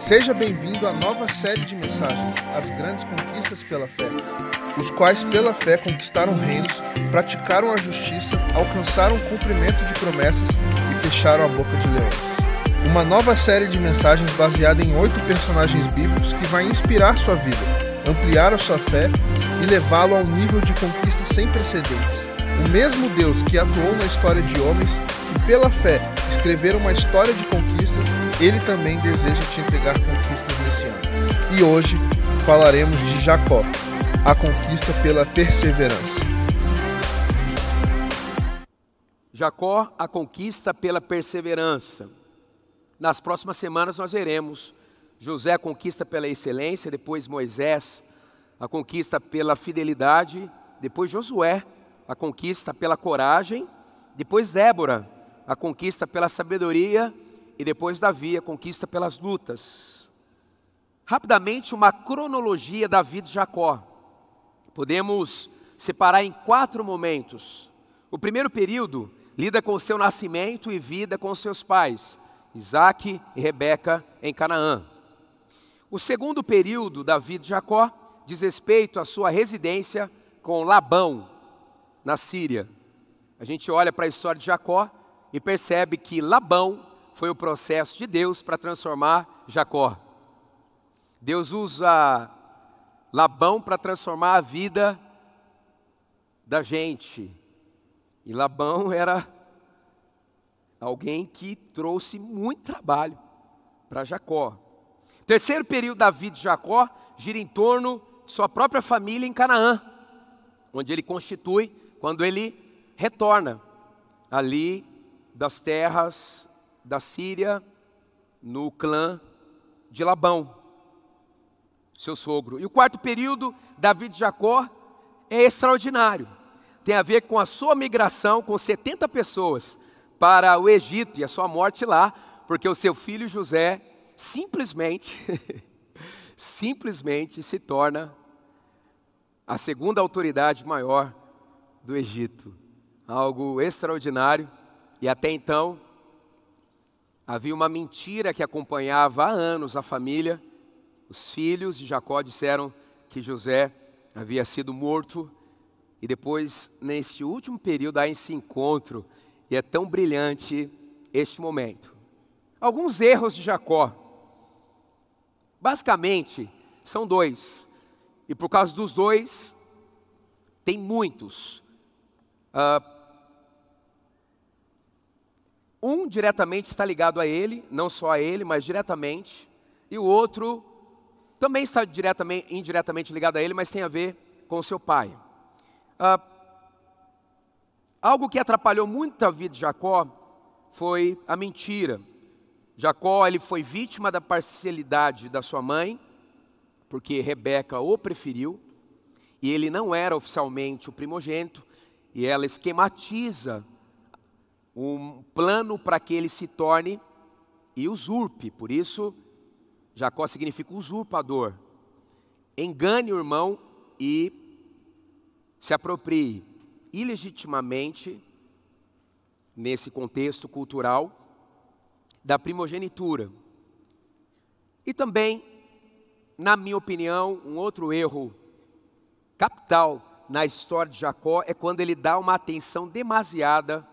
Seja bem-vindo à nova série de mensagens, As Grandes Conquistas pela Fé, os quais pela fé conquistaram reinos, praticaram a justiça, alcançaram o cumprimento de promessas e fecharam a boca de leões. Uma nova série de mensagens baseada em oito personagens bíblicos que vai inspirar sua vida, ampliar a sua fé e levá-lo a um nível de conquista sem precedentes. O mesmo Deus que atuou na história de homens pela fé escreveram uma história de conquistas, ele também deseja te entregar conquistas nesse ano. E hoje falaremos de Jacó, a conquista pela perseverança. Jacó, a conquista pela perseverança. Nas próximas semanas nós veremos José a conquista pela excelência, depois Moisés a conquista pela fidelidade, depois Josué a conquista pela coragem, depois Débora a conquista pela sabedoria e depois Davi a conquista pelas lutas. Rapidamente uma cronologia da vida de Jacó. Podemos separar em quatro momentos. O primeiro período lida com o seu nascimento e vida com seus pais, Isaac e Rebeca em Canaã. O segundo período da vida de Jacó diz respeito à sua residência com Labão, na Síria. A gente olha para a história de Jacó e percebe que Labão foi o processo de Deus para transformar Jacó. Deus usa Labão para transformar a vida da gente. E Labão era alguém que trouxe muito trabalho para Jacó. O terceiro período da vida de Jacó gira em torno de sua própria família em Canaã, onde ele constitui quando ele retorna ali das terras da Síria no clã de Labão, seu sogro. E o quarto período, Davi de Jacó, é extraordinário. Tem a ver com a sua migração com 70 pessoas para o Egito e a sua morte lá, porque o seu filho José simplesmente, simplesmente se torna a segunda autoridade maior do Egito. Algo extraordinário. E até então, havia uma mentira que acompanhava há anos a família. Os filhos de Jacó disseram que José havia sido morto. E depois, neste último período, há esse encontro. E é tão brilhante este momento. Alguns erros de Jacó. Basicamente, são dois. E por causa dos dois, tem muitos. Uh, um diretamente está ligado a ele, não só a ele, mas diretamente, e o outro também está diretamente, indiretamente ligado a ele, mas tem a ver com o seu pai. Uh, algo que atrapalhou muito a vida de Jacó foi a mentira. Jacó ele foi vítima da parcialidade da sua mãe, porque Rebeca o preferiu, e ele não era oficialmente o primogênito, e ela esquematiza um plano para que ele se torne e usurpe. Por isso, Jacó significa usurpador. Engane o irmão e se aproprie ilegitimamente, nesse contexto cultural, da primogenitura. E também, na minha opinião, um outro erro capital na história de Jacó é quando ele dá uma atenção demasiada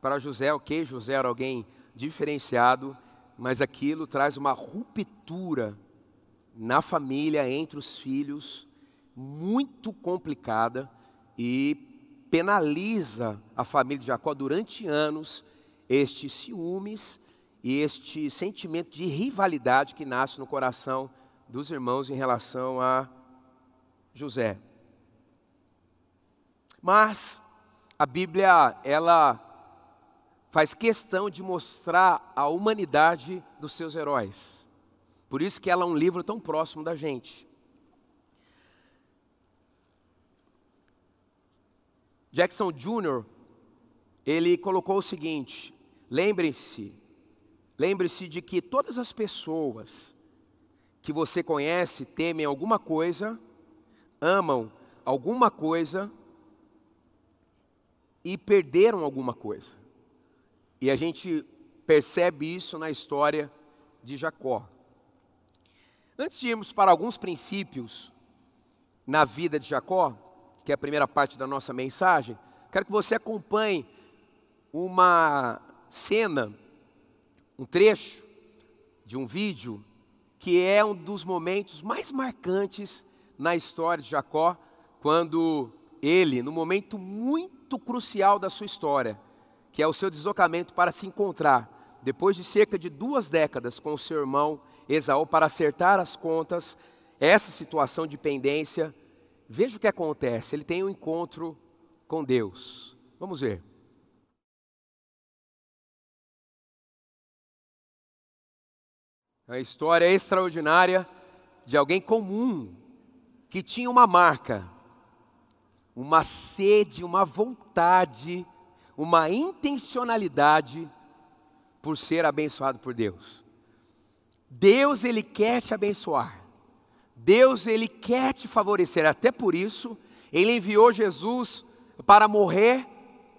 para José, ok? José era alguém diferenciado, mas aquilo traz uma ruptura na família, entre os filhos, muito complicada e penaliza a família de Jacó durante anos estes ciúmes e este sentimento de rivalidade que nasce no coração dos irmãos em relação a José. Mas a Bíblia, ela faz questão de mostrar a humanidade dos seus heróis. Por isso que ela é um livro tão próximo da gente. Jackson Jr., ele colocou o seguinte: lembrem-se, lembre-se de que todas as pessoas que você conhece temem alguma coisa amam alguma coisa e perderam alguma coisa. E a gente percebe isso na história de Jacó. Antes de irmos para alguns princípios na vida de Jacó, que é a primeira parte da nossa mensagem, quero que você acompanhe uma cena, um trecho de um vídeo que é um dos momentos mais marcantes na história de Jacó, quando ele, no momento muito crucial da sua história, que é o seu deslocamento para se encontrar, depois de cerca de duas décadas com o seu irmão Esaú, para acertar as contas, essa situação de pendência, veja o que acontece, ele tem um encontro com Deus. Vamos ver. É a história extraordinária de alguém comum que tinha uma marca, uma sede, uma vontade, uma intencionalidade por ser abençoado por Deus. Deus ele quer te abençoar. Deus ele quer te favorecer. Até por isso, ele enviou Jesus para morrer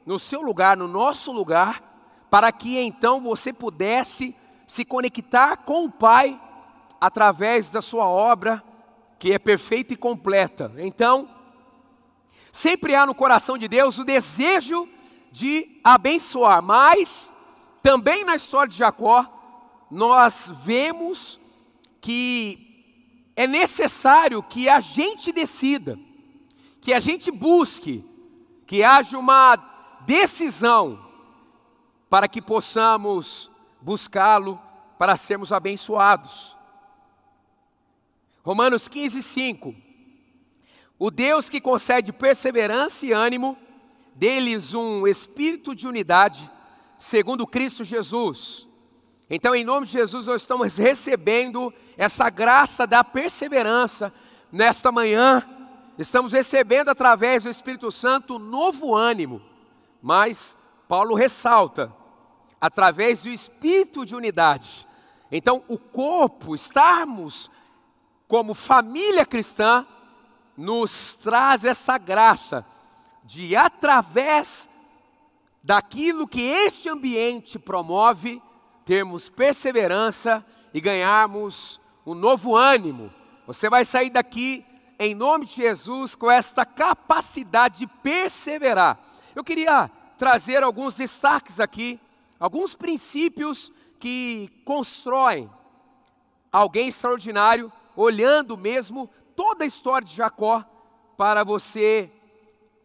no seu lugar, no nosso lugar, para que então você pudesse se conectar com o Pai através da sua obra, que é perfeita e completa. Então, sempre há no coração de Deus o desejo de abençoar, mas também na história de Jacó, nós vemos que é necessário que a gente decida, que a gente busque, que haja uma decisão para que possamos buscá-lo para sermos abençoados. Romanos 15, 5. O Deus que concede perseverança e ânimo, deles um espírito de unidade, segundo Cristo Jesus. Então, em nome de Jesus, nós estamos recebendo essa graça da perseverança nesta manhã. Estamos recebendo através do Espírito Santo novo ânimo. Mas Paulo ressalta através do espírito de unidade. Então, o corpo, estarmos como família cristã, nos traz essa graça de, através daquilo que este ambiente promove, termos perseverança e ganharmos um novo ânimo. Você vai sair daqui, em nome de Jesus, com esta capacidade de perseverar. Eu queria trazer alguns destaques aqui alguns princípios que constroem alguém extraordinário, olhando mesmo toda a história de Jacó, para você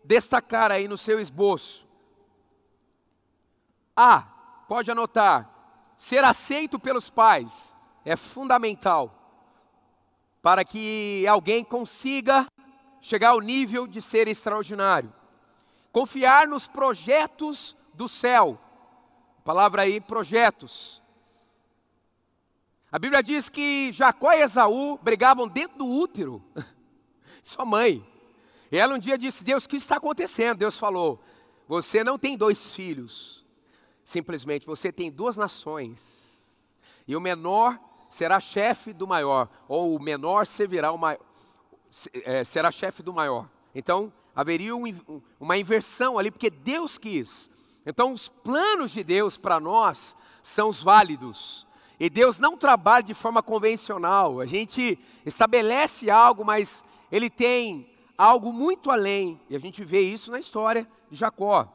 destacar aí no seu esboço. A, pode anotar, ser aceito pelos pais é fundamental para que alguém consiga chegar ao nível de ser extraordinário. Confiar nos projetos do céu palavra aí, projetos. A Bíblia diz que Jacó e Esaú brigavam dentro do útero. Sua mãe. Ela um dia disse: Deus, o que está acontecendo? Deus falou: Você não tem dois filhos. Simplesmente, você tem duas nações. E o menor será chefe do maior. Ou o menor servirá o maior. É, será chefe do maior. Então, haveria um, uma inversão ali, porque Deus quis então, os planos de Deus para nós são os válidos. E Deus não trabalha de forma convencional. A gente estabelece algo, mas Ele tem algo muito além. E a gente vê isso na história de Jacó.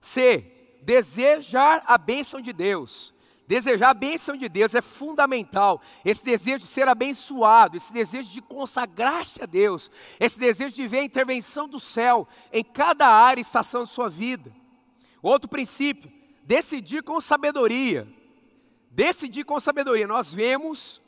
C. Desejar a bênção de Deus. Desejar a bênção de Deus é fundamental. Esse desejo de ser abençoado, esse desejo de consagrar-se a Deus, esse desejo de ver a intervenção do céu em cada área e estação de sua vida. Outro princípio, decidir com sabedoria. Decidir com sabedoria. Nós vemos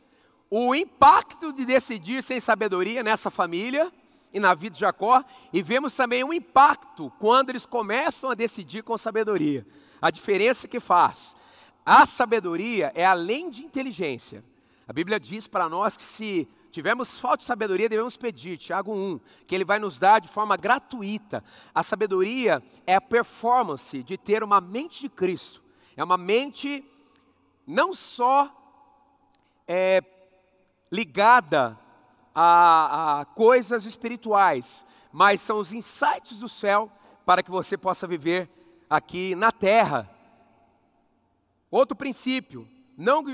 o impacto de decidir sem sabedoria nessa família e na vida de Jacó, e vemos também um impacto quando eles começam a decidir com sabedoria. A diferença que faz. A sabedoria é além de inteligência. A Bíblia diz para nós que se tivermos falta de sabedoria, devemos pedir, Tiago 1, que ele vai nos dar de forma gratuita. A sabedoria é a performance de ter uma mente de Cristo. É uma mente não só é, ligada a, a coisas espirituais, mas são os insights do céu para que você possa viver aqui na terra. Outro princípio, não,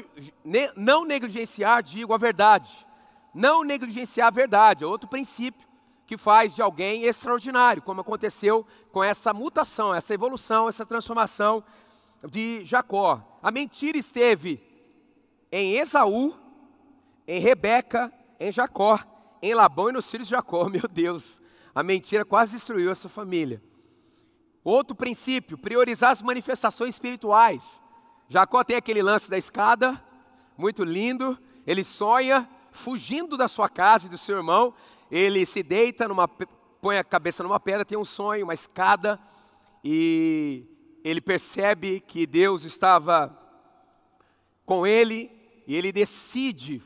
não negligenciar, digo, a verdade. Não negligenciar a verdade, é outro princípio que faz de alguém extraordinário, como aconteceu com essa mutação, essa evolução, essa transformação de Jacó. A mentira esteve em Esaú, em Rebeca, em Jacó, em Labão e nos filhos de Jacó. Meu Deus, a mentira quase destruiu essa família. Outro princípio, priorizar as manifestações espirituais. Jacó tem aquele lance da escada, muito lindo. Ele sonha fugindo da sua casa e do seu irmão. Ele se deita, numa, põe a cabeça numa pedra, tem um sonho, uma escada, e ele percebe que Deus estava com ele, e ele decide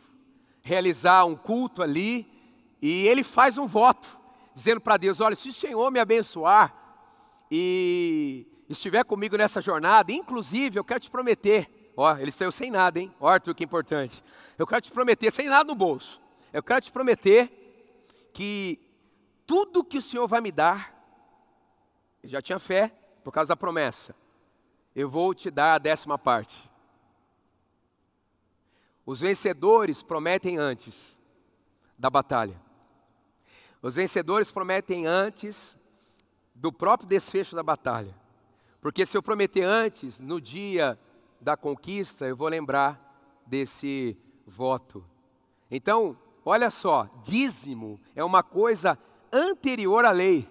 realizar um culto ali, e ele faz um voto, dizendo para Deus: Olha, se o Senhor me abençoar e estiver comigo nessa jornada, inclusive eu quero te prometer, ó, ele saiu sem nada, hein? Ó, Arthur, que importante. Eu quero te prometer, sem nada no bolso, eu quero te prometer que tudo que o Senhor vai me dar, ele já tinha fé por causa da promessa, eu vou te dar a décima parte. Os vencedores prometem antes da batalha. Os vencedores prometem antes do próprio desfecho da batalha. Porque se eu prometer antes, no dia da conquista, eu vou lembrar desse voto. Então, olha só, dízimo é uma coisa anterior à lei.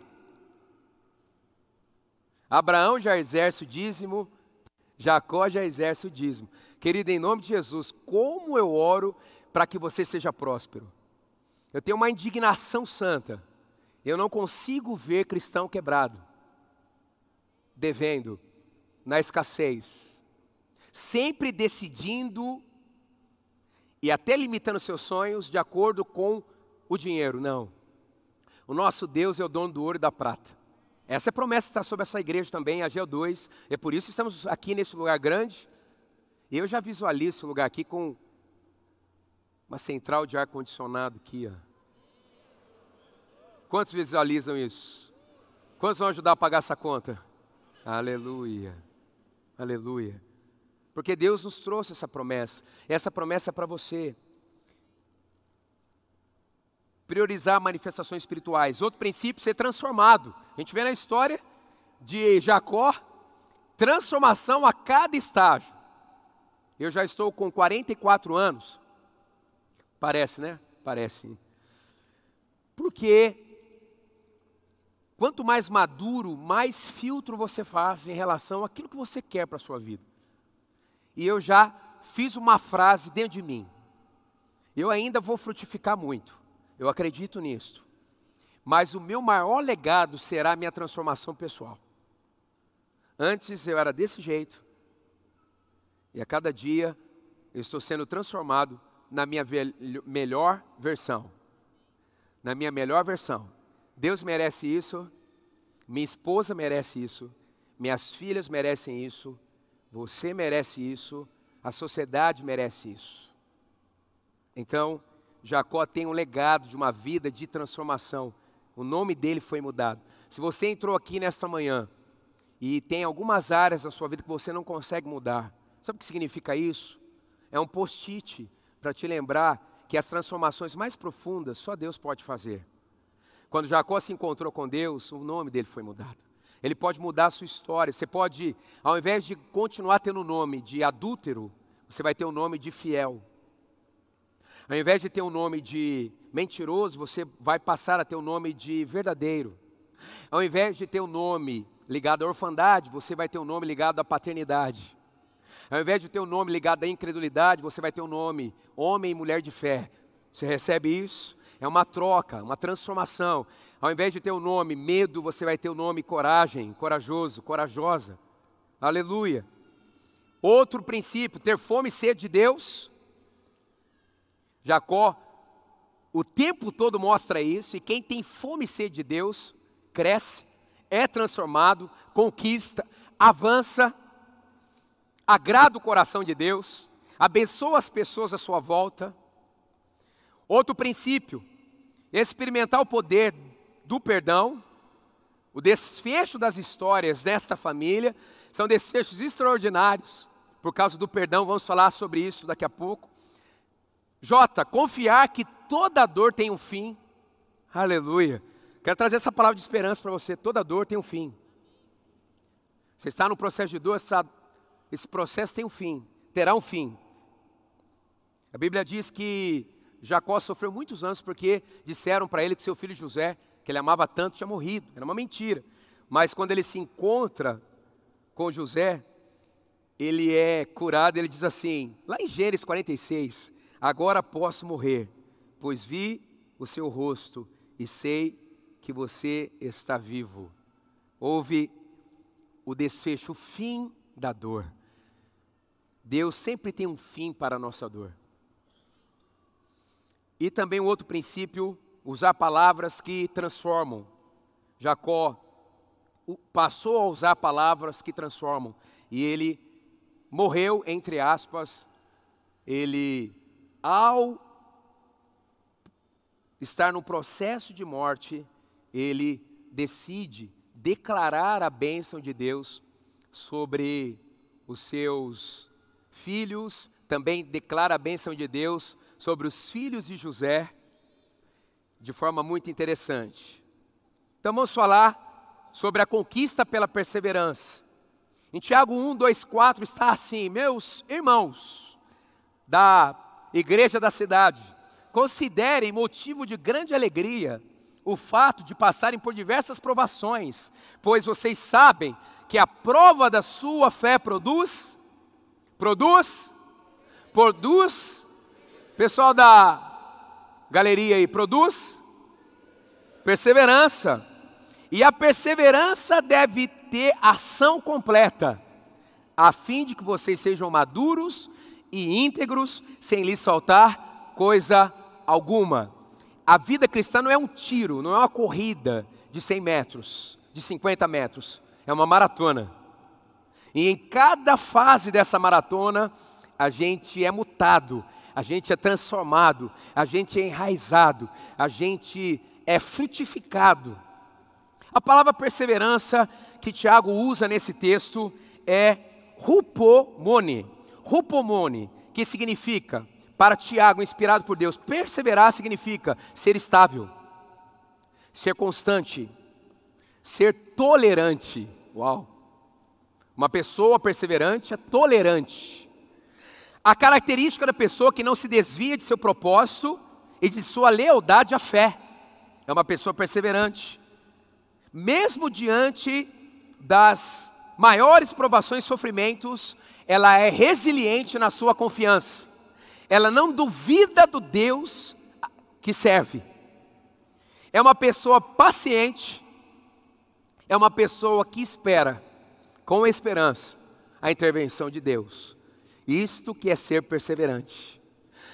Abraão já exerce o dízimo, Jacó já exerce o dízimo. Querido, em nome de Jesus, como eu oro para que você seja próspero. Eu tenho uma indignação santa. Eu não consigo ver cristão quebrado, devendo, na escassez, sempre decidindo e até limitando seus sonhos de acordo com o dinheiro. Não. O nosso Deus é o dono do ouro e da prata. Essa é promessa está sobre essa igreja também, a G2. É por isso que estamos aqui nesse lugar grande. Eu já visualizo esse lugar aqui com uma central de ar-condicionado aqui. Ó. Quantos visualizam isso? Quantos vão ajudar a pagar essa conta? Aleluia. Aleluia. Porque Deus nos trouxe essa promessa. Essa promessa é para você priorizar manifestações espirituais. Outro princípio, ser transformado. A gente vê na história de Jacó, transformação a cada estágio. Eu já estou com 44 anos. Parece, né? Parece. Porque quanto mais maduro, mais filtro você faz em relação àquilo que você quer para a sua vida. E eu já fiz uma frase dentro de mim. Eu ainda vou frutificar muito. Eu acredito nisso. Mas o meu maior legado será a minha transformação pessoal. Antes eu era desse jeito. E a cada dia eu estou sendo transformado na minha melhor versão. Na minha melhor versão. Deus merece isso, minha esposa merece isso, minhas filhas merecem isso, você merece isso, a sociedade merece isso. Então, Jacó tem um legado de uma vida de transformação. O nome dele foi mudado. Se você entrou aqui nesta manhã e tem algumas áreas da sua vida que você não consegue mudar, sabe o que significa isso? É um post-it para te lembrar que as transformações mais profundas só Deus pode fazer. Quando Jacó se encontrou com Deus, o nome dele foi mudado. Ele pode mudar a sua história. Você pode, ao invés de continuar tendo o nome de adúltero, você vai ter o nome de fiel. Ao invés de ter o um nome de mentiroso, você vai passar a ter o um nome de verdadeiro. Ao invés de ter o um nome ligado à orfandade, você vai ter um nome ligado à paternidade. Ao invés de ter um nome ligado à incredulidade, você vai ter um nome homem e mulher de fé. Você recebe isso? É uma troca, uma transformação. Ao invés de ter o nome medo, você vai ter o nome coragem, corajoso, corajosa. Aleluia. Outro princípio, ter fome e sede de Deus Jacó, o tempo todo mostra isso, e quem tem fome e sede de Deus, cresce, é transformado, conquista, avança, agrada o coração de Deus, abençoa as pessoas à sua volta. Outro princípio, experimentar o poder do perdão, o desfecho das histórias desta família são desfechos extraordinários, por causa do perdão, vamos falar sobre isso daqui a pouco. J, confiar que toda dor tem um fim. Aleluia. Quero trazer essa palavra de esperança para você. Toda dor tem um fim. Você está no processo de dor, essa, esse processo tem um fim, terá um fim. A Bíblia diz que Jacó sofreu muitos anos porque disseram para ele que seu filho José, que ele amava tanto, tinha morrido. Era uma mentira. Mas quando ele se encontra com José, ele é curado, ele diz assim, lá em Gênesis 46, agora posso morrer, pois vi o seu rosto e sei que você está vivo. Houve o desfecho, o fim da dor. Deus sempre tem um fim para a nossa dor. E também um outro princípio, usar palavras que transformam. Jacó passou a usar palavras que transformam. E ele morreu, entre aspas, ele, ao estar no processo de morte, ele decide declarar a bênção de Deus sobre os seus filhos, também declara a bênção de Deus sobre os filhos de José, de forma muito interessante. Então vamos falar sobre a conquista pela perseverança. Em Tiago 1, 2, 4 está assim: Meus irmãos da igreja da cidade, considerem motivo de grande alegria o fato de passarem por diversas provações, pois vocês sabem que a prova da sua fé produz, produz, produz Pessoal da galeria aí, produz perseverança. E a perseverança deve ter ação completa, a fim de que vocês sejam maduros e íntegros, sem lhes faltar coisa alguma. A vida cristã não é um tiro, não é uma corrida de 100 metros, de 50 metros, é uma maratona. E em cada fase dessa maratona, a gente é mutado, a gente é transformado, a gente é enraizado, a gente é frutificado. A palavra perseverança que Tiago usa nesse texto é rupomone. Rupomone, que significa, para Tiago, inspirado por Deus, perseverar significa ser estável, ser constante, ser tolerante. Uau! Uma pessoa perseverante é tolerante. A característica da pessoa que não se desvia de seu propósito e de sua lealdade à fé. É uma pessoa perseverante. Mesmo diante das maiores provações e sofrimentos, ela é resiliente na sua confiança. Ela não duvida do Deus que serve. É uma pessoa paciente. É uma pessoa que espera com esperança a intervenção de Deus. Isto que é ser perseverante.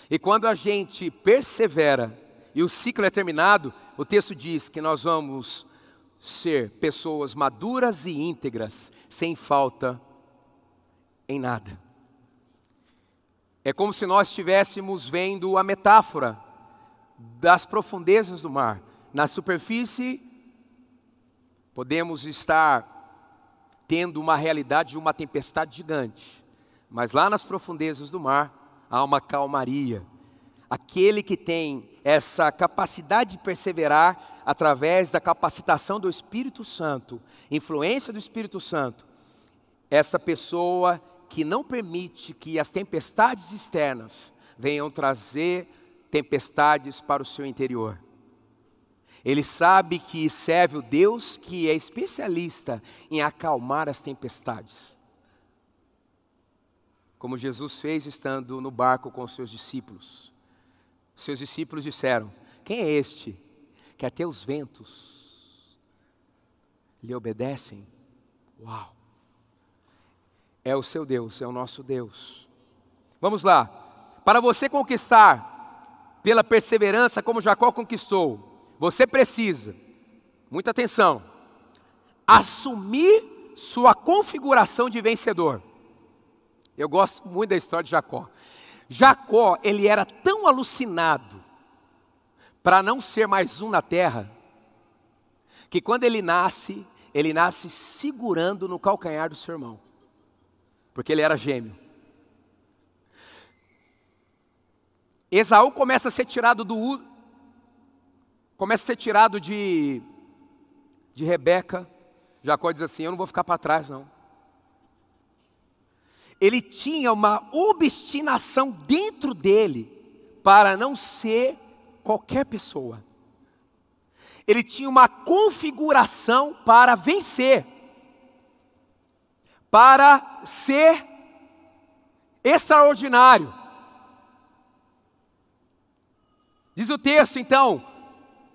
E quando a gente persevera e o ciclo é terminado, o texto diz que nós vamos ser pessoas maduras e íntegras, sem falta em nada. É como se nós estivéssemos vendo a metáfora das profundezas do mar. Na superfície, podemos estar tendo uma realidade de uma tempestade gigante. Mas lá nas profundezas do mar há uma calmaria. Aquele que tem essa capacidade de perseverar através da capacitação do Espírito Santo, influência do Espírito Santo, essa pessoa que não permite que as tempestades externas venham trazer tempestades para o seu interior. Ele sabe que serve o Deus que é especialista em acalmar as tempestades como Jesus fez estando no barco com os seus discípulos. Os seus discípulos disseram: Quem é este que até os ventos lhe obedecem? Uau! É o seu Deus, é o nosso Deus. Vamos lá. Para você conquistar pela perseverança como Jacó conquistou, você precisa, muita atenção, assumir sua configuração de vencedor. Eu gosto muito da história de Jacó. Jacó, ele era tão alucinado para não ser mais um na terra, que quando ele nasce, ele nasce segurando no calcanhar do seu irmão, porque ele era gêmeo. Esaú começa a ser tirado do começa a ser tirado de de Rebeca. Jacó diz assim: "Eu não vou ficar para trás não". Ele tinha uma obstinação dentro dele para não ser qualquer pessoa. Ele tinha uma configuração para vencer para ser extraordinário. Diz o texto, então,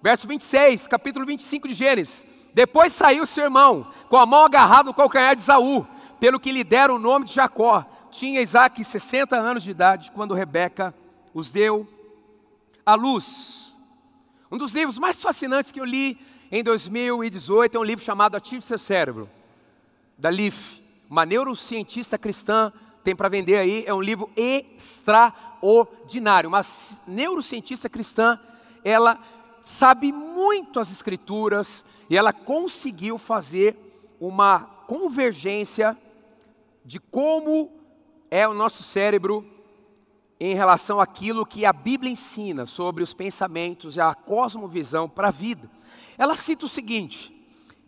verso 26, capítulo 25 de Gênesis. Depois saiu seu irmão, com a mão agarrada no calcanhar de Saul, pelo que lhe deram o nome de Jacó. Tinha Isaac 60 anos de idade quando Rebeca os deu à luz. Um dos livros mais fascinantes que eu li em 2018 é um livro chamado Ative Seu Cérebro, da Leaf, uma neurocientista cristã tem para vender aí, é um livro extraordinário. Uma neurocientista cristã, ela sabe muito as escrituras e ela conseguiu fazer uma convergência de como é o nosso cérebro em relação àquilo que a Bíblia ensina sobre os pensamentos e a cosmovisão para a vida. Ela cita o seguinte: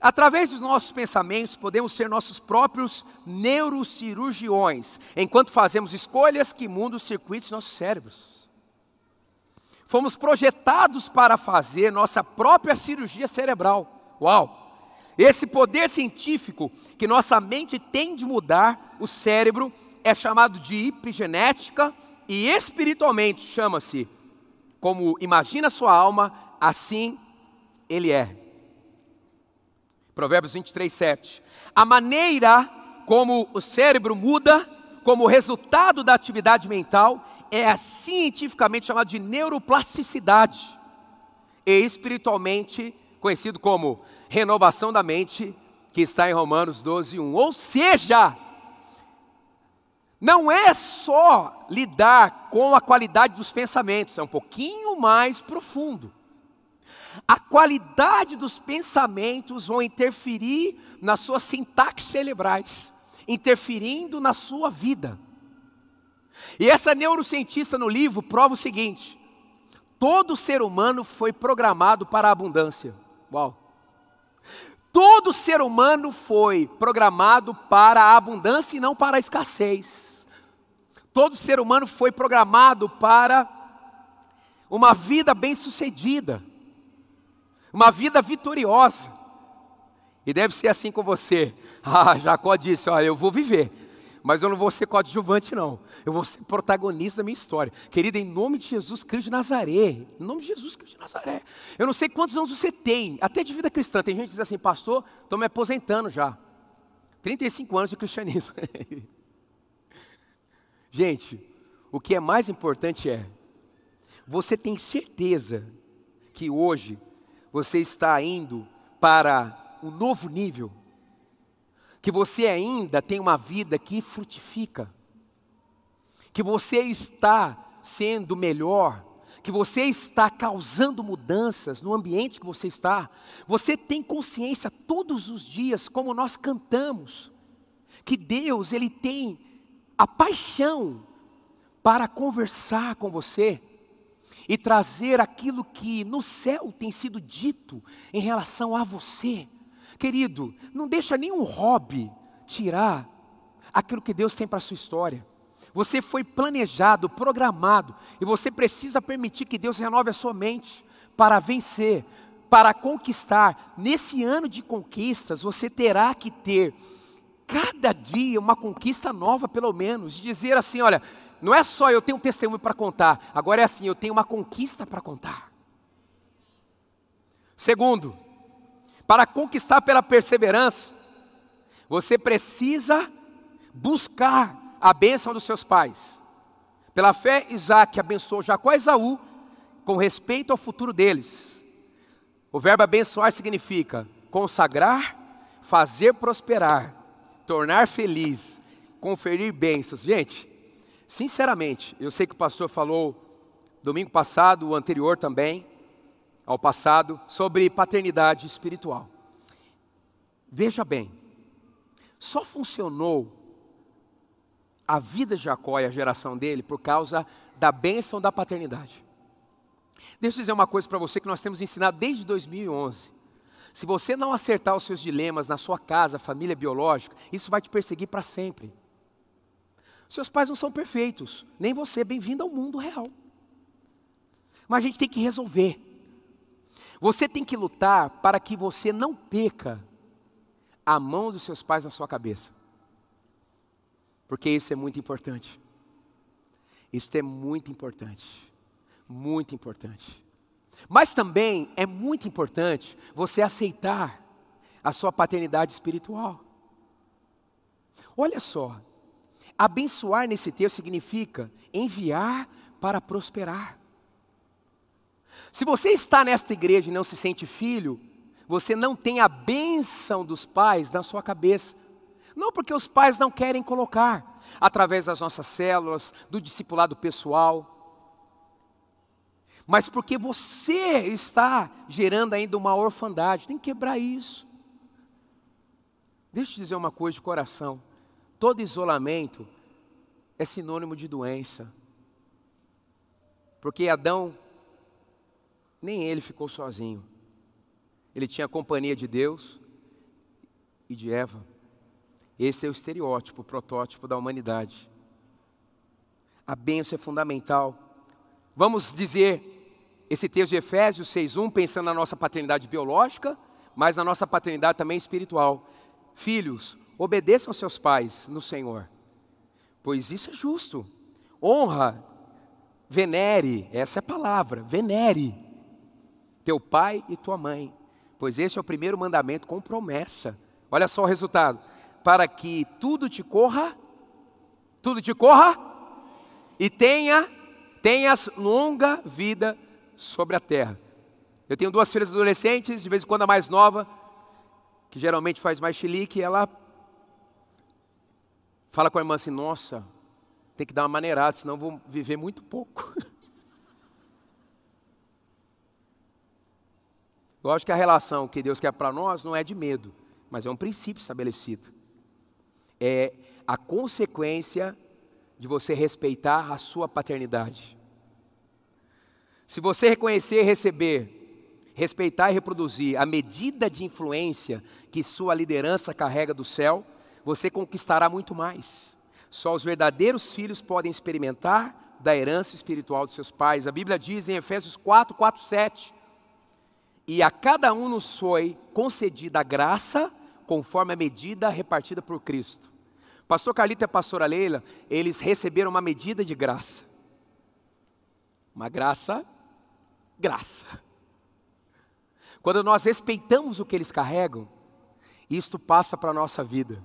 através dos nossos pensamentos, podemos ser nossos próprios neurocirurgiões, enquanto fazemos escolhas que mudam os circuitos dos nossos cérebros. Fomos projetados para fazer nossa própria cirurgia cerebral. Uau! Esse poder científico que nossa mente tem de mudar o cérebro é chamado de epigenética e espiritualmente chama-se como imagina sua alma, assim ele é. Provérbios 23, 7. A maneira como o cérebro muda, como resultado da atividade mental, é cientificamente chamado de neuroplasticidade. E espiritualmente conhecido como renovação da mente, que está em Romanos 12, 1. Ou seja, não é só lidar com a qualidade dos pensamentos, é um pouquinho mais profundo. A qualidade dos pensamentos vão interferir nas suas sintaxes cerebrais, interferindo na sua vida. E essa neurocientista no livro prova o seguinte: todo ser humano foi programado para a abundância. Uau! Todo ser humano foi programado para a abundância e não para a escassez. Todo ser humano foi programado para uma vida bem-sucedida, uma vida vitoriosa. E deve ser assim com você. Ah, Jacó disse: Olha, eu vou viver, mas eu não vou ser coadjuvante, não. Eu vou ser protagonista da minha história. Querida, em nome de Jesus Cristo de Nazaré. Em nome de Jesus Cristo de Nazaré. Eu não sei quantos anos você tem, até de vida cristã. Tem gente que diz assim, pastor, estou me aposentando já. 35 anos de cristianismo. Gente, o que é mais importante é, você tem certeza que hoje você está indo para um novo nível? Que você ainda tem uma vida que frutifica? Que você está sendo melhor? Que você está causando mudanças no ambiente que você está? Você tem consciência todos os dias, como nós cantamos, que Deus, Ele tem a paixão para conversar com você e trazer aquilo que no céu tem sido dito em relação a você. Querido, não deixa nenhum hobby tirar aquilo que Deus tem para a sua história. Você foi planejado, programado, e você precisa permitir que Deus renove a sua mente para vencer, para conquistar. Nesse ano de conquistas, você terá que ter cada dia uma conquista nova, pelo menos, de dizer assim: olha, não é só eu tenho um testemunho para contar, agora é assim, eu tenho uma conquista para contar. Segundo, para conquistar pela perseverança, você precisa buscar a bênção dos seus pais. Pela fé, Isaac abençoou Jacó e Esaú com respeito ao futuro deles. O verbo abençoar significa consagrar, fazer prosperar, tornar feliz, conferir bênçãos. Gente, sinceramente, eu sei que o pastor falou domingo passado, o anterior também, ao passado, sobre paternidade espiritual. Veja bem, só funcionou a vida de Jacó e a geração dele por causa da bênção da paternidade. Deixa eu dizer uma coisa para você que nós temos ensinado desde 2011. Se você não acertar os seus dilemas na sua casa, família biológica, isso vai te perseguir para sempre. Seus pais não são perfeitos, nem você, bem-vindo ao mundo real. Mas a gente tem que resolver. Você tem que lutar para que você não peca a mão dos seus pais na sua cabeça. Porque isso é muito importante. Isso é muito importante. Muito importante. Mas também é muito importante você aceitar a sua paternidade espiritual. Olha só, abençoar nesse texto significa enviar para prosperar. Se você está nesta igreja e não se sente filho, você não tem a bênção dos pais na sua cabeça. Não porque os pais não querem colocar, através das nossas células, do discipulado pessoal, mas porque você está gerando ainda uma orfandade. Tem que quebrar isso. Deixa eu te dizer uma coisa de coração: todo isolamento é sinônimo de doença. Porque Adão, nem ele ficou sozinho. Ele tinha a companhia de Deus e de Eva. Esse é o estereótipo, o protótipo da humanidade. A bênção é fundamental. Vamos dizer esse texto de Efésios 6:1 pensando na nossa paternidade biológica, mas na nossa paternidade também espiritual. Filhos, obedeçam seus pais no Senhor, pois isso é justo. Honra, venere, essa é a palavra, venere teu pai e tua mãe, pois esse é o primeiro mandamento com promessa. Olha só o resultado: para que tudo te corra, tudo te corra e tenha tenhas longa vida sobre a terra. Eu tenho duas filhas adolescentes, de vez em quando a mais nova, que geralmente faz mais chilique, ela fala com a irmã assim: Nossa, tem que dar uma maneirada, senão vou viver muito pouco. Lógico que a relação que Deus quer para nós não é de medo, mas é um princípio estabelecido. É a consequência de você respeitar a sua paternidade. Se você reconhecer e receber, respeitar e reproduzir a medida de influência que sua liderança carrega do céu, você conquistará muito mais. Só os verdadeiros filhos podem experimentar da herança espiritual dos seus pais. A Bíblia diz em Efésios 4, 4, 7: E a cada um nos foi concedida a graça conforme a medida repartida por Cristo. Pastor Carlito e a pastora Leila, eles receberam uma medida de graça. Uma graça graça. Quando nós respeitamos o que eles carregam, isto passa para a nossa vida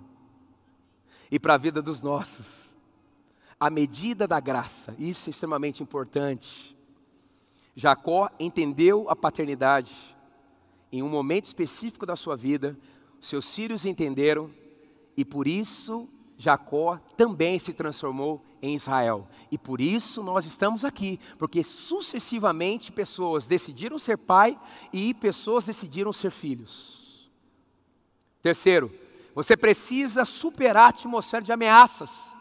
e para a vida dos nossos. A medida da graça, isso é extremamente importante. Jacó entendeu a paternidade em um momento específico da sua vida, seus filhos entenderam e por isso Jacó também se transformou em Israel. E por isso nós estamos aqui, porque sucessivamente pessoas decidiram ser pai e pessoas decidiram ser filhos. Terceiro, você precisa superar a atmosfera de ameaças.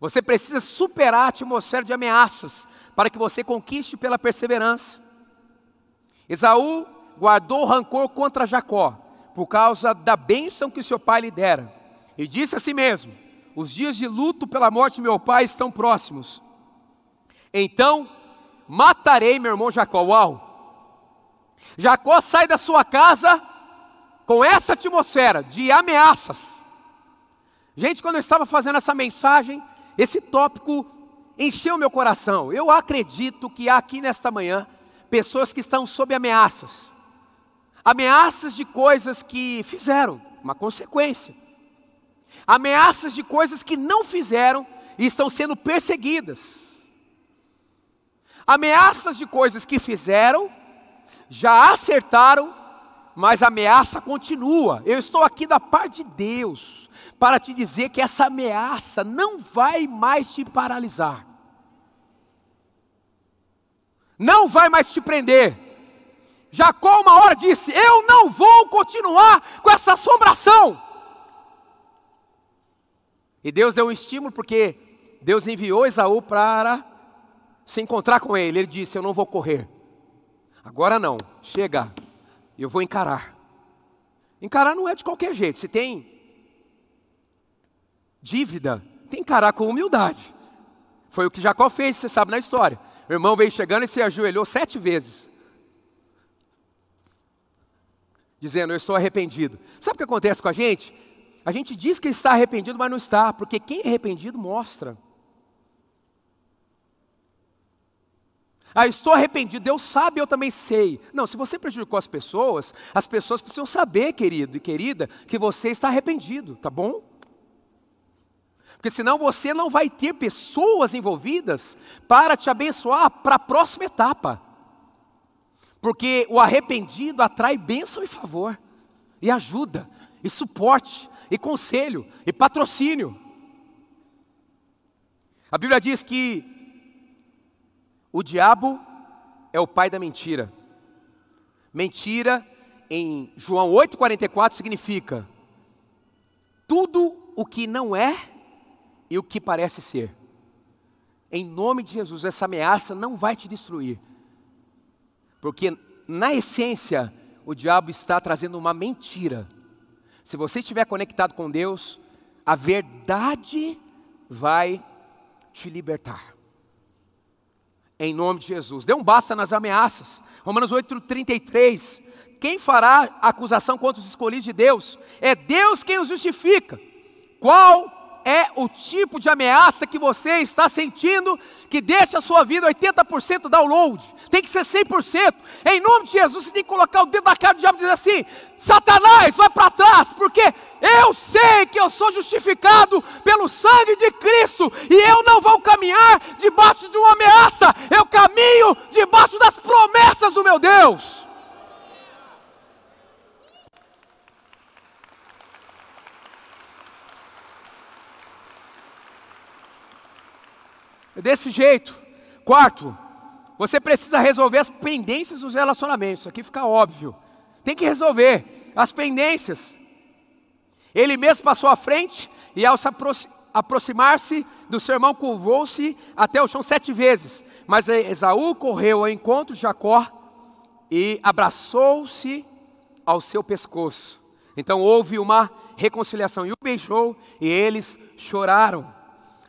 Você precisa superar a atmosfera de ameaças para que você conquiste pela perseverança. Esaú guardou rancor contra Jacó por causa da bênção que seu pai lhe dera e disse a si mesmo: Os dias de luto pela morte de meu pai estão próximos. Então matarei meu irmão Jacó. Uau! Jacó sai da sua casa com essa atmosfera de ameaças. Gente, quando eu estava fazendo essa mensagem, esse tópico encheu meu coração. Eu acredito que há aqui nesta manhã pessoas que estão sob ameaças. Ameaças de coisas que fizeram, uma consequência ameaças de coisas que não fizeram e estão sendo perseguidas. Ameaças de coisas que fizeram, já acertaram, mas a ameaça continua. Eu estou aqui da parte de Deus para te dizer que essa ameaça não vai mais te paralisar. Não vai mais te prender. Jacó uma hora disse: Eu não vou continuar com essa assombração. E Deus deu um estímulo porque Deus enviou Esaú para se encontrar com ele. Ele disse: Eu não vou correr. Agora não, chega, eu vou encarar. Encarar não é de qualquer jeito. Se tem dívida, tem que encarar com humildade. Foi o que Jacó fez, você sabe na história. O irmão veio chegando e se ajoelhou sete vezes. Dizendo, eu estou arrependido. Sabe o que acontece com a gente? A gente diz que está arrependido, mas não está, porque quem é arrependido mostra. Ah, estou arrependido, Deus sabe, eu também sei. Não, se você prejudicou as pessoas, as pessoas precisam saber, querido e querida, que você está arrependido, tá bom? Porque senão você não vai ter pessoas envolvidas para te abençoar para a próxima etapa. Porque o arrependido atrai bênção e favor, e ajuda, e suporte, e conselho, e patrocínio. A Bíblia diz que o diabo é o pai da mentira. Mentira em João 8,44 significa tudo o que não é e o que parece ser. Em nome de Jesus, essa ameaça não vai te destruir. Porque, na essência, o diabo está trazendo uma mentira. Se você estiver conectado com Deus, a verdade vai te libertar. Em nome de Jesus. Dê um basta nas ameaças. Romanos 8, 33. Quem fará acusação contra os escolhidos de Deus? É Deus quem os justifica. Qual é o tipo de ameaça que você está sentindo que deixa a sua vida 80% download. Tem que ser 100%. Em nome de Jesus, você tem que colocar o dedo na cara do diabo e dizer assim: Satanás, vai para trás, porque eu sei que eu sou justificado pelo sangue de Cristo e eu não vou caminhar debaixo de uma ameaça, eu caminho debaixo das promessas do meu Deus. Desse jeito. Quarto, você precisa resolver as pendências dos relacionamentos. Isso aqui fica óbvio. Tem que resolver as pendências. Ele mesmo passou à frente e ao se aproximar-se do seu irmão, curvou-se até o chão sete vezes. Mas Esaú correu ao encontro de Jacó e abraçou-se ao seu pescoço. Então houve uma reconciliação e o beijou e eles choraram.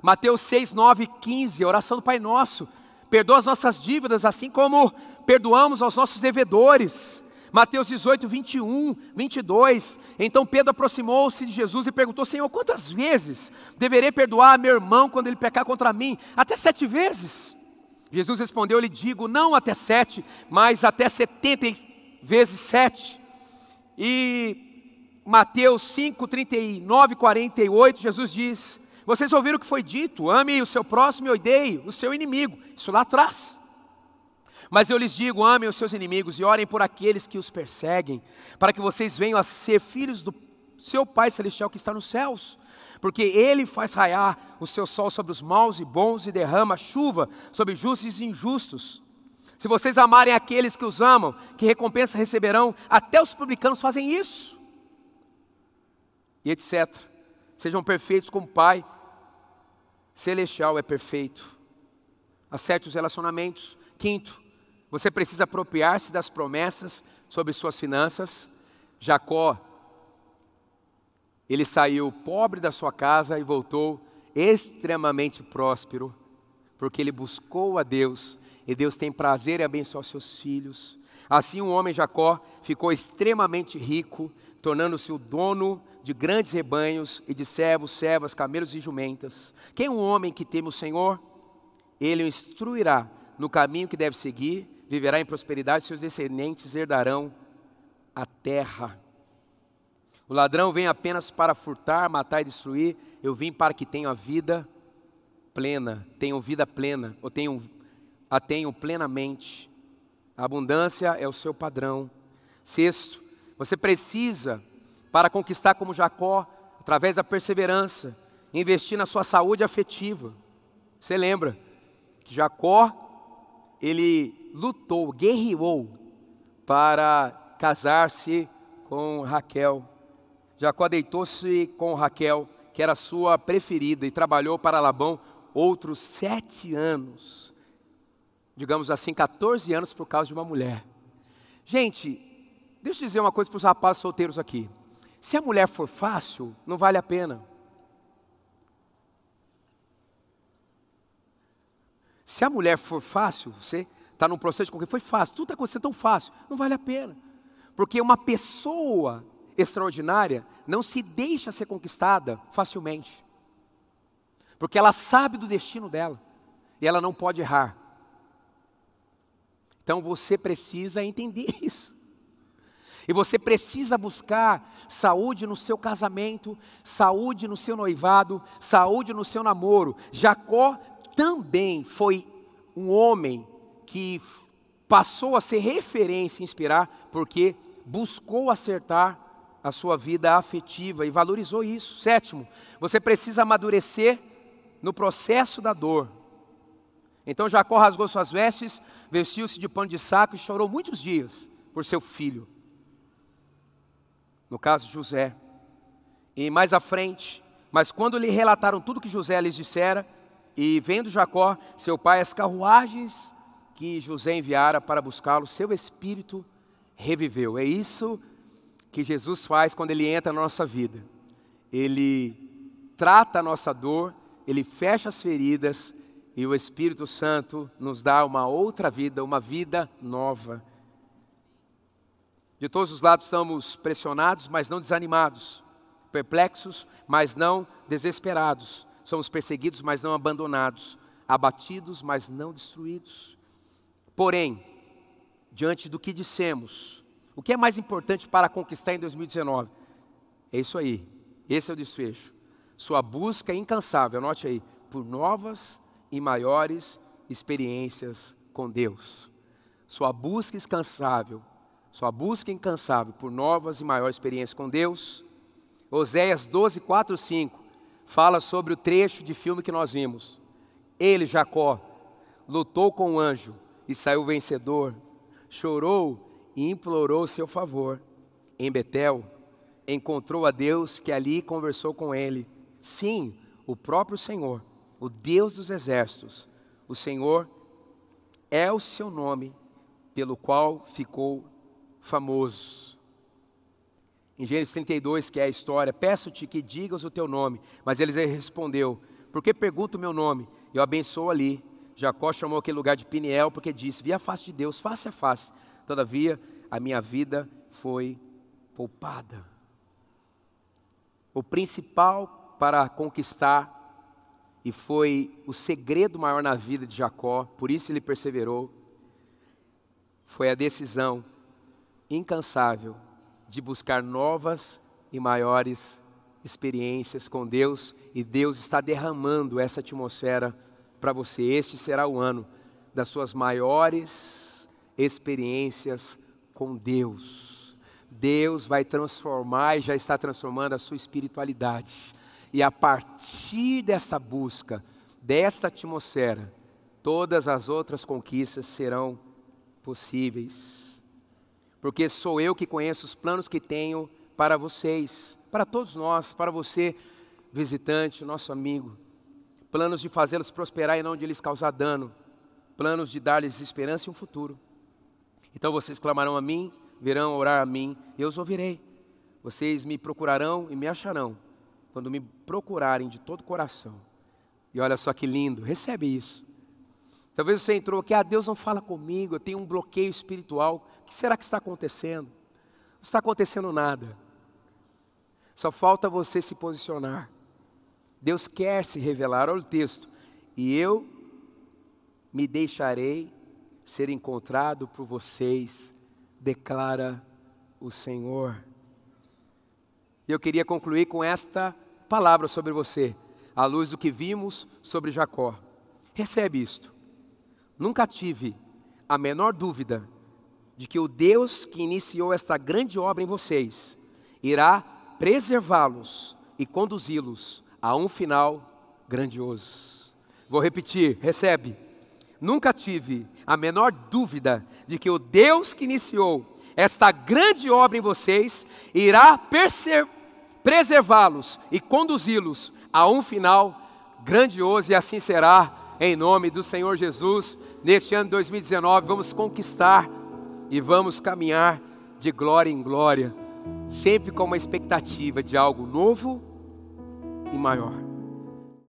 Mateus 6, 9 e 15, oração do Pai Nosso. Perdoa as nossas dívidas, assim como perdoamos aos nossos devedores. Mateus 18, 21, 22. Então Pedro aproximou-se de Jesus e perguntou: Senhor, quantas vezes deverei perdoar meu irmão quando ele pecar contra mim? Até sete vezes. Jesus respondeu: Eu lhe digo, não até sete, mas até setenta vezes sete. E Mateus 5, 39 e 48, Jesus diz: vocês ouviram o que foi dito: ame o seu próximo e odeie o seu inimigo. Isso lá atrás. Mas eu lhes digo: amem os seus inimigos e orem por aqueles que os perseguem, para que vocês venham a ser filhos do seu Pai Celestial que está nos céus. Porque Ele faz raiar o seu sol sobre os maus e bons e derrama chuva sobre justos e injustos. Se vocês amarem aqueles que os amam, que recompensa receberão? Até os publicanos fazem isso. E etc. Sejam perfeitos como Pai celestial é perfeito. Acerte os relacionamentos. Quinto, você precisa apropriar-se das promessas sobre suas finanças. Jacó, ele saiu pobre da sua casa e voltou extremamente próspero, porque ele buscou a Deus e Deus tem prazer em abençoar seus filhos. Assim, o homem Jacó ficou extremamente rico, tornando-se o dono de grandes rebanhos e de servos, servas, camelos e jumentas. Quem é um homem que teme o Senhor? Ele o instruirá no caminho que deve seguir, viverá em prosperidade, seus descendentes herdarão a terra. O ladrão vem apenas para furtar, matar e destruir. Eu vim para que tenham a vida plena, tenham vida plena, ou tenham, a tenham plenamente. A abundância é o seu padrão. Sexto, você precisa para conquistar como Jacó, através da perseverança, investir na sua saúde afetiva. Você lembra que Jacó, ele lutou, guerreou para casar-se com Raquel. Jacó deitou-se com Raquel, que era sua preferida, e trabalhou para Labão outros sete anos, digamos assim, 14 anos por causa de uma mulher. Gente, deixa eu dizer uma coisa para os rapazes solteiros aqui. Se a mulher for fácil, não vale a pena. Se a mulher for fácil, você está num processo de conquista, foi fácil, tudo está acontecendo tão fácil, não vale a pena. Porque uma pessoa extraordinária não se deixa ser conquistada facilmente. Porque ela sabe do destino dela e ela não pode errar. Então você precisa entender isso. E você precisa buscar saúde no seu casamento, saúde no seu noivado, saúde no seu namoro. Jacó também foi um homem que passou a ser referência e inspirar, porque buscou acertar a sua vida afetiva e valorizou isso. Sétimo, você precisa amadurecer no processo da dor. Então Jacó rasgou suas vestes, vestiu-se de pano de saco e chorou muitos dias por seu filho no caso de José. E mais à frente, mas quando lhe relataram tudo que José lhes dissera, e vendo Jacó, seu pai, as carruagens que José enviara para buscá-lo, seu espírito reviveu. É isso que Jesus faz quando ele entra na nossa vida. Ele trata a nossa dor, ele fecha as feridas e o Espírito Santo nos dá uma outra vida, uma vida nova. De todos os lados estamos pressionados, mas não desanimados, perplexos, mas não desesperados. Somos perseguidos, mas não abandonados, abatidos, mas não destruídos. Porém, diante do que dissemos, o que é mais importante para conquistar em 2019? É isso aí, esse é o desfecho. Sua busca incansável, anote aí, por novas e maiores experiências com Deus. Sua busca incansável sua busca incansável por novas e maiores experiências com Deus. Oséias 12, 4, 5 fala sobre o trecho de filme que nós vimos. Ele, Jacó, lutou com o anjo e saiu vencedor, chorou e implorou seu favor. Em Betel, encontrou a Deus que ali conversou com ele. Sim, o próprio Senhor, o Deus dos exércitos. O Senhor é o seu nome, pelo qual ficou famoso. Em Gênesis 32, que é a história, peço-te que digas o teu nome. Mas ele respondeu, por que pergunta o meu nome? Eu abençoo ali. Jacó chamou aquele lugar de Piniel, porque disse, vi a face de Deus, face a face. Todavia, a minha vida foi poupada. O principal para conquistar, e foi o segredo maior na vida de Jacó, por isso ele perseverou, foi a decisão incansável de buscar novas e maiores experiências com Deus e Deus está derramando essa atmosfera para você. Este será o ano das suas maiores experiências com Deus. Deus vai transformar e já está transformando a sua espiritualidade. E a partir dessa busca, desta atmosfera, todas as outras conquistas serão possíveis porque sou eu que conheço os planos que tenho para vocês, para todos nós, para você, visitante, nosso amigo. Planos de fazê-los prosperar e não de lhes causar dano, planos de dar-lhes esperança e um futuro. Então vocês clamarão a mim, virão orar a mim, eu os ouvirei. Vocês me procurarão e me acharão, quando me procurarem de todo o coração. E olha só que lindo, recebe isso. Talvez você entrou aqui, ah, Deus não fala comigo, eu tenho um bloqueio espiritual. O que será que está acontecendo? Não está acontecendo nada. Só falta você se posicionar. Deus quer se revelar, olha o texto. E eu me deixarei ser encontrado por vocês, declara o Senhor. E eu queria concluir com esta palavra sobre você, à luz do que vimos sobre Jacó. Recebe isto. Nunca tive a menor dúvida de que o Deus que iniciou esta grande obra em vocês irá preservá-los e conduzi-los a um final grandioso. Vou repetir, recebe. Nunca tive a menor dúvida de que o Deus que iniciou esta grande obra em vocês irá preservá-los e conduzi-los a um final grandioso e assim será em nome do Senhor Jesus. Neste ano 2019, vamos conquistar e vamos caminhar de glória em glória, sempre com uma expectativa de algo novo e maior.